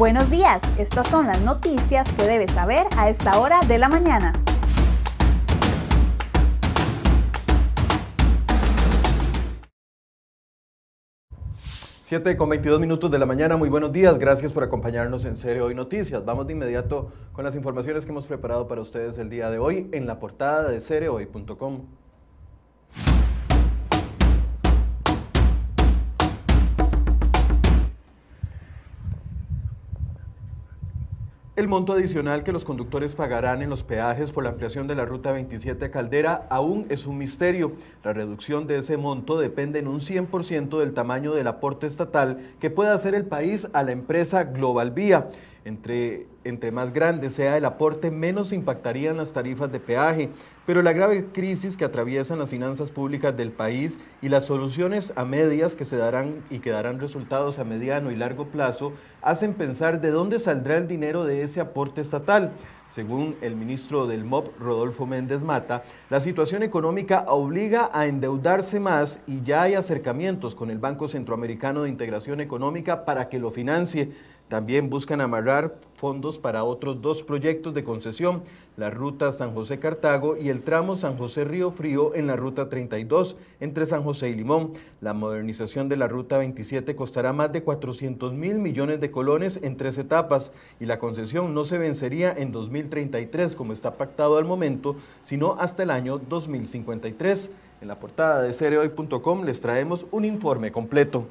Buenos días, estas son las noticias que debes saber a esta hora de la mañana. 7 con 22 minutos de la mañana, muy buenos días, gracias por acompañarnos en Serio Hoy Noticias. Vamos de inmediato con las informaciones que hemos preparado para ustedes el día de hoy en la portada de seriohoy.com. El monto adicional que los conductores pagarán en los peajes por la ampliación de la Ruta 27 Caldera aún es un misterio. La reducción de ese monto depende en un 100% del tamaño del aporte estatal que pueda hacer el país a la empresa Global Vía. Entre, entre más grande sea el aporte, menos impactarían las tarifas de peaje. Pero la grave crisis que atraviesan las finanzas públicas del país y las soluciones a medias que se darán y que darán resultados a mediano y largo plazo hacen pensar de dónde saldrá el dinero de ese aporte estatal. Según el ministro del MOP, Rodolfo Méndez Mata, la situación económica obliga a endeudarse más y ya hay acercamientos con el Banco Centroamericano de Integración Económica para que lo financie. También buscan amarrar fondos para otros dos proyectos de concesión, la ruta San José-Cartago y el tramo San José-Río Frío en la ruta 32 entre San José y Limón. La modernización de la ruta 27 costará más de 400 mil millones de colones en tres etapas y la concesión no se vencería en 2033 como está pactado al momento, sino hasta el año 2053. En la portada de cereoy.com les traemos un informe completo.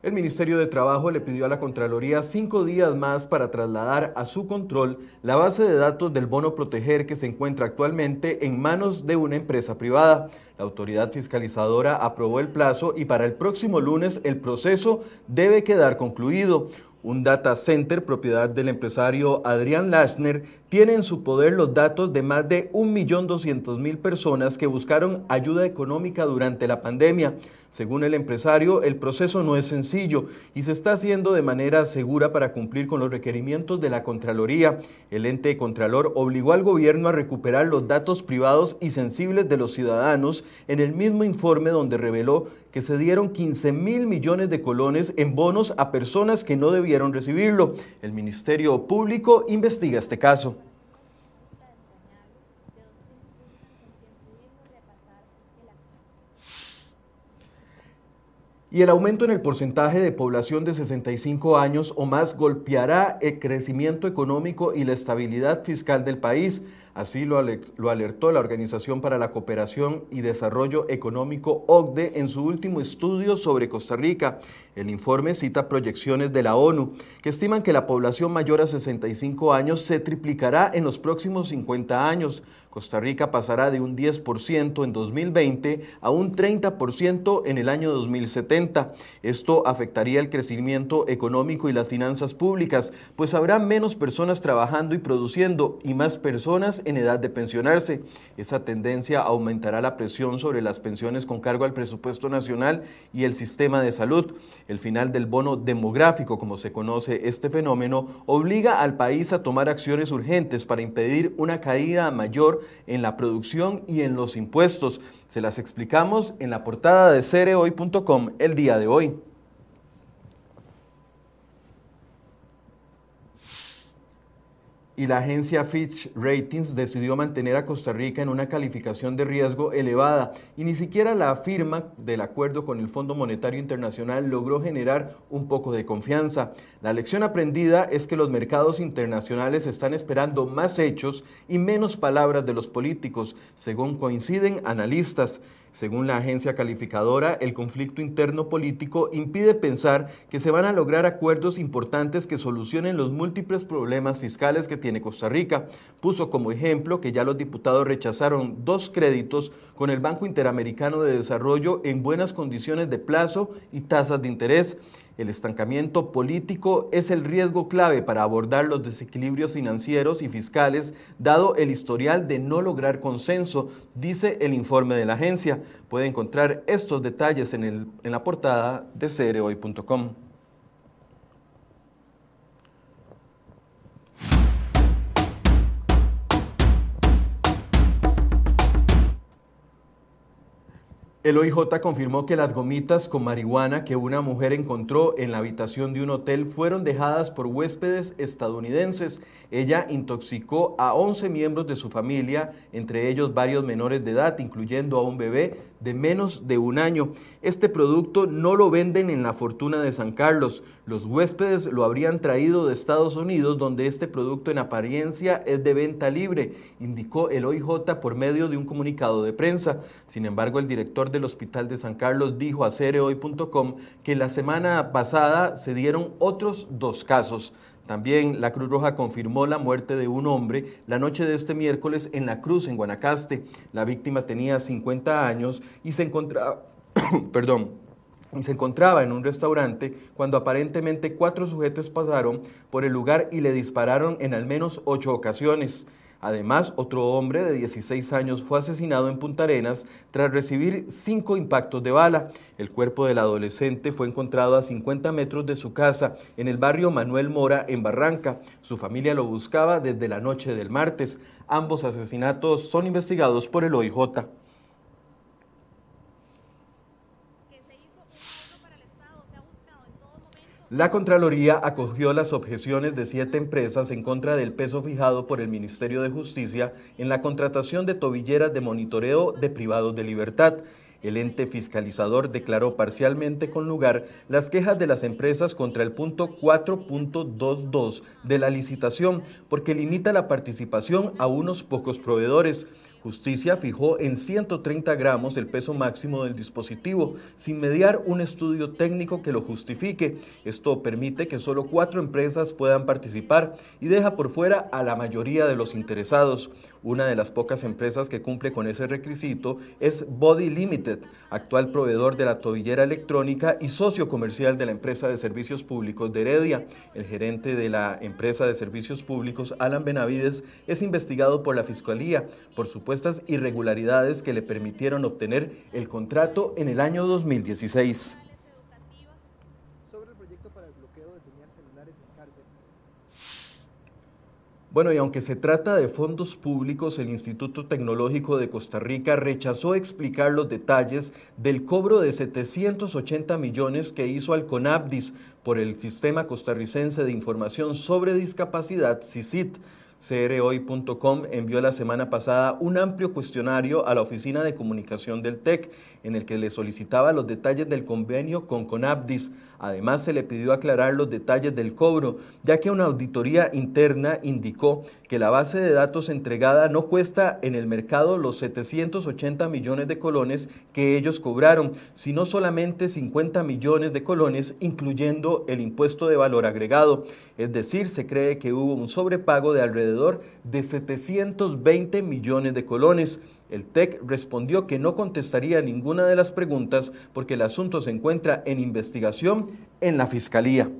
El Ministerio de Trabajo le pidió a la Contraloría cinco días más para trasladar a su control la base de datos del bono proteger que se encuentra actualmente en manos de una empresa privada. La autoridad fiscalizadora aprobó el plazo y para el próximo lunes el proceso debe quedar concluido. Un data center propiedad del empresario Adrián Lashner tiene en su poder los datos de más de 1.200.000 personas que buscaron ayuda económica durante la pandemia. Según el empresario, el proceso no es sencillo y se está haciendo de manera segura para cumplir con los requerimientos de la Contraloría. El ente Contralor obligó al gobierno a recuperar los datos privados y sensibles de los ciudadanos en el mismo informe donde reveló que se dieron 15 mil millones de colones en bonos a personas que no debieron recibirlo. El Ministerio Público investiga este caso. Y el aumento en el porcentaje de población de 65 años o más golpeará el crecimiento económico y la estabilidad fiscal del país. Así lo, alertó la Organización para la Cooperación y Desarrollo Económico OCDE en su último estudio sobre Costa Rica. El informe cita proyecciones de la ONU que estiman que la población mayor a 65 años se triplicará en los próximos 50 años. Costa Rica pasará de un 10% en 2020 a un 30% en el año 2070. Esto afectaría el crecimiento económico y las finanzas públicas, pues habrá menos personas trabajando y produciendo y más personas en edad de pensionarse. Esa tendencia aumentará la presión sobre las pensiones con cargo al presupuesto nacional y el sistema de salud. El final del bono demográfico, como se conoce este fenómeno, obliga al país a tomar acciones urgentes para impedir una caída mayor en la producción y en los impuestos. Se las explicamos en la portada de cereoy.com el día de hoy. Y la agencia Fitch Ratings decidió mantener a Costa Rica en una calificación de riesgo elevada y ni siquiera la firma del acuerdo con el Fondo Monetario Internacional logró generar un poco de confianza. La lección aprendida es que los mercados internacionales están esperando más hechos y menos palabras de los políticos, según coinciden analistas. Según la agencia calificadora, el conflicto interno político impide pensar que se van a lograr acuerdos importantes que solucionen los múltiples problemas fiscales que tiene Costa Rica. Puso como ejemplo que ya los diputados rechazaron dos créditos con el Banco Interamericano de Desarrollo en buenas condiciones de plazo y tasas de interés. El estancamiento político es el riesgo clave para abordar los desequilibrios financieros y fiscales, dado el historial de no lograr consenso, dice el informe de la agencia. Puede encontrar estos detalles en, el, en la portada de cereoy.com. El OIJ confirmó que las gomitas con marihuana que una mujer encontró en la habitación de un hotel fueron dejadas por huéspedes estadounidenses. Ella intoxicó a 11 miembros de su familia, entre ellos varios menores de edad, incluyendo a un bebé de menos de un año. Este producto no lo venden en la Fortuna de San Carlos. Los huéspedes lo habrían traído de Estados Unidos, donde este producto en apariencia es de venta libre, indicó el OIJ por medio de un comunicado de prensa. Sin embargo, el director del Hospital de San Carlos dijo a cereoy.com que la semana pasada se dieron otros dos casos. También la Cruz Roja confirmó la muerte de un hombre la noche de este miércoles en La Cruz, en Guanacaste. La víctima tenía 50 años y se encontraba, perdón, y se encontraba en un restaurante cuando aparentemente cuatro sujetos pasaron por el lugar y le dispararon en al menos ocho ocasiones. Además, otro hombre de 16 años fue asesinado en Punta Arenas tras recibir cinco impactos de bala. El cuerpo del adolescente fue encontrado a 50 metros de su casa en el barrio Manuel Mora, en Barranca. Su familia lo buscaba desde la noche del martes. Ambos asesinatos son investigados por el OIJ. La Contraloría acogió las objeciones de siete empresas en contra del peso fijado por el Ministerio de Justicia en la contratación de tobilleras de monitoreo de privados de libertad. El ente fiscalizador declaró parcialmente con lugar las quejas de las empresas contra el punto 4.22 de la licitación porque limita la participación a unos pocos proveedores. Justicia fijó en 130 gramos el peso máximo del dispositivo, sin mediar un estudio técnico que lo justifique. Esto permite que solo cuatro empresas puedan participar y deja por fuera a la mayoría de los interesados. Una de las pocas empresas que cumple con ese requisito es Body Limited, actual proveedor de la tobillera electrónica y socio comercial de la empresa de servicios públicos de Heredia. El gerente de la empresa de servicios públicos, Alan Benavides, es investigado por la Fiscalía por su supuestas irregularidades que le permitieron obtener el contrato en el año 2016. Bueno, y aunque se trata de fondos públicos, el Instituto Tecnológico de Costa Rica rechazó explicar los detalles del cobro de 780 millones que hizo al CONABDIS por el Sistema Costarricense de Información sobre Discapacidad, CICIT CROI.com envió la semana pasada un amplio cuestionario a la Oficina de Comunicación del TEC en el que le solicitaba los detalles del convenio con Conabdis. Además, se le pidió aclarar los detalles del cobro, ya que una auditoría interna indicó que la base de datos entregada no cuesta en el mercado los 780 millones de colones que ellos cobraron, sino solamente 50 millones de colones, incluyendo el impuesto de valor agregado. Es decir, se cree que hubo un sobrepago de alrededor de 720 millones de colones. El TEC respondió que no contestaría ninguna de las preguntas porque el asunto se encuentra en investigación en la Fiscalía.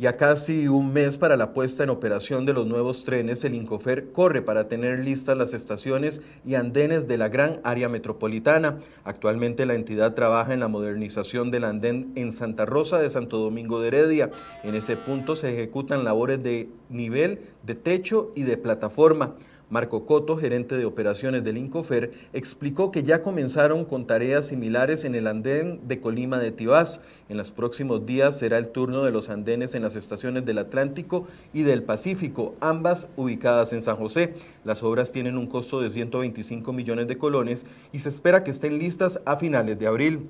Ya casi un mes para la puesta en operación de los nuevos trenes, el Incofer corre para tener listas las estaciones y andenes de la gran área metropolitana. Actualmente la entidad trabaja en la modernización del andén en Santa Rosa de Santo Domingo de Heredia. En ese punto se ejecutan labores de nivel, de techo y de plataforma. Marco Coto, gerente de operaciones del Incofer, explicó que ya comenzaron con tareas similares en el andén de Colima de Tibás. En los próximos días será el turno de los andenes en las estaciones del Atlántico y del Pacífico, ambas ubicadas en San José. Las obras tienen un costo de 125 millones de colones y se espera que estén listas a finales de abril.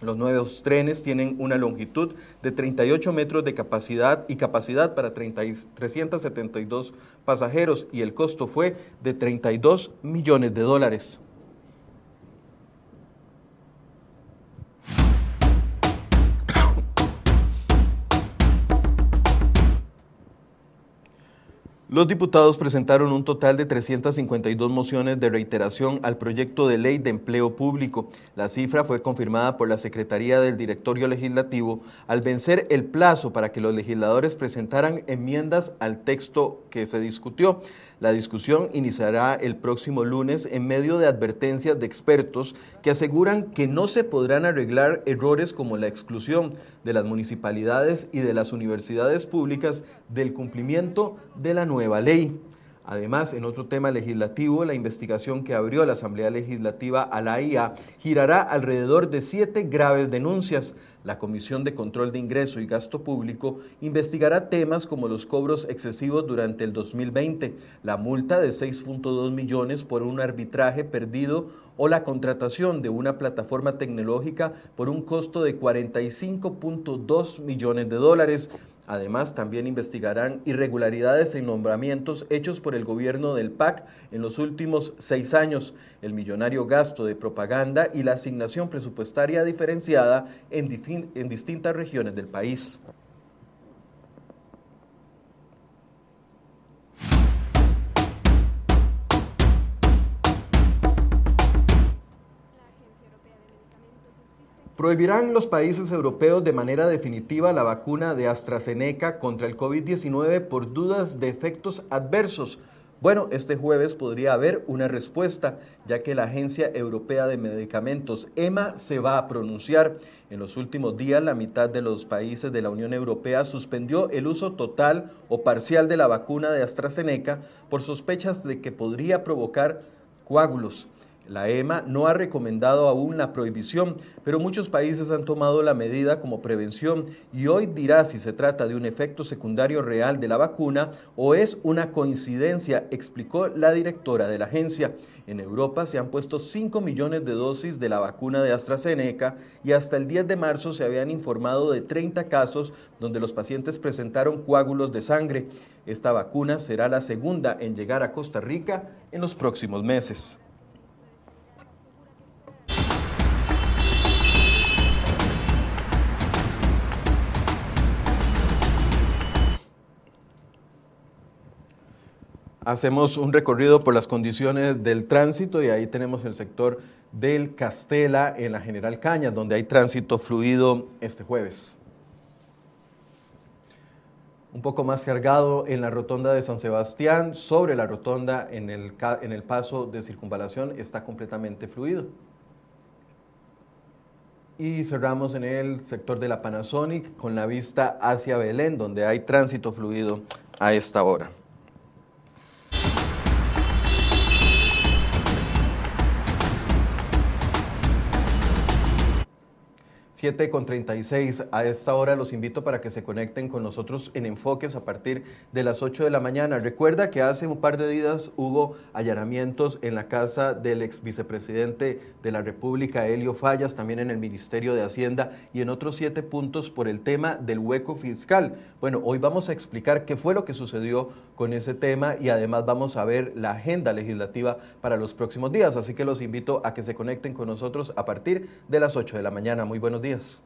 Los nuevos trenes tienen una longitud de 38 metros de capacidad y capacidad para 372 pasajeros y el costo fue de 32 millones de dólares. Los diputados presentaron un total de 352 mociones de reiteración al proyecto de ley de empleo público. La cifra fue confirmada por la Secretaría del Directorio Legislativo al vencer el plazo para que los legisladores presentaran enmiendas al texto que se discutió. La discusión iniciará el próximo lunes en medio de advertencias de expertos que aseguran que no se podrán arreglar errores como la exclusión de las municipalidades y de las universidades públicas del cumplimiento de la nueva ley. Además, en otro tema legislativo, la investigación que abrió la Asamblea Legislativa a la IA girará alrededor de siete graves denuncias. La Comisión de Control de Ingreso y Gasto Público investigará temas como los cobros excesivos durante el 2020, la multa de 6.2 millones por un arbitraje perdido o la contratación de una plataforma tecnológica por un costo de 45.2 millones de dólares. Además, también investigarán irregularidades en nombramientos hechos por el gobierno del PAC en los últimos seis años, el millonario gasto de propaganda y la asignación presupuestaria diferenciada en, distintas regiones del país. Prohibirán los países europeos de manera definitiva la vacuna de AstraZeneca contra el COVID-19 por dudas de efectos adversos. Bueno, este jueves podría haber una respuesta, ya que la Agencia Europea de Medicamentos, EMA, se va a pronunciar. En los últimos días, la mitad de los países de la Unión Europea suspendió el uso total o parcial de la vacuna de AstraZeneca por sospechas de que podría provocar coágulos. La EMA no ha recomendado aún la prohibición, pero muchos países han tomado la medida como prevención y hoy dirá si se trata de un efecto secundario real de la vacuna o es una coincidencia, explicó la directora de la agencia. En Europa se han puesto 5 millones de dosis de la vacuna de AstraZeneca y hasta el 10 de marzo se habían informado de 30 casos donde los pacientes presentaron coágulos de sangre. Esta vacuna será la segunda en llegar a Costa Rica en los próximos meses. Hacemos un recorrido por las condiciones del tránsito y ahí tenemos el sector del Castela en la General Cañas, donde hay tránsito fluido este jueves. Un poco más cargado en la rotonda de San Sebastián, sobre la rotonda en el, en el paso de circunvalación está completamente fluido. Y cerramos en el sector de la Panasonic con la vista hacia Belén, donde hay tránsito fluido a esta hora. 7 con 36. A esta hora los invito para que se conecten con nosotros en Enfoques a partir de las 8 de la mañana. Recuerda que hace un par de días hubo allanamientos en la casa del ex vicepresidente de la República, Helio Fallas, también en el Ministerio de Hacienda y en otros siete puntos por el tema del hueco fiscal. Bueno, hoy vamos a explicar qué fue lo que sucedió con ese tema y además vamos a ver la agenda legislativa para los próximos días. Así que los invito a que se conecten con nosotros a partir de las 8 de la mañana. Muy buenos días días.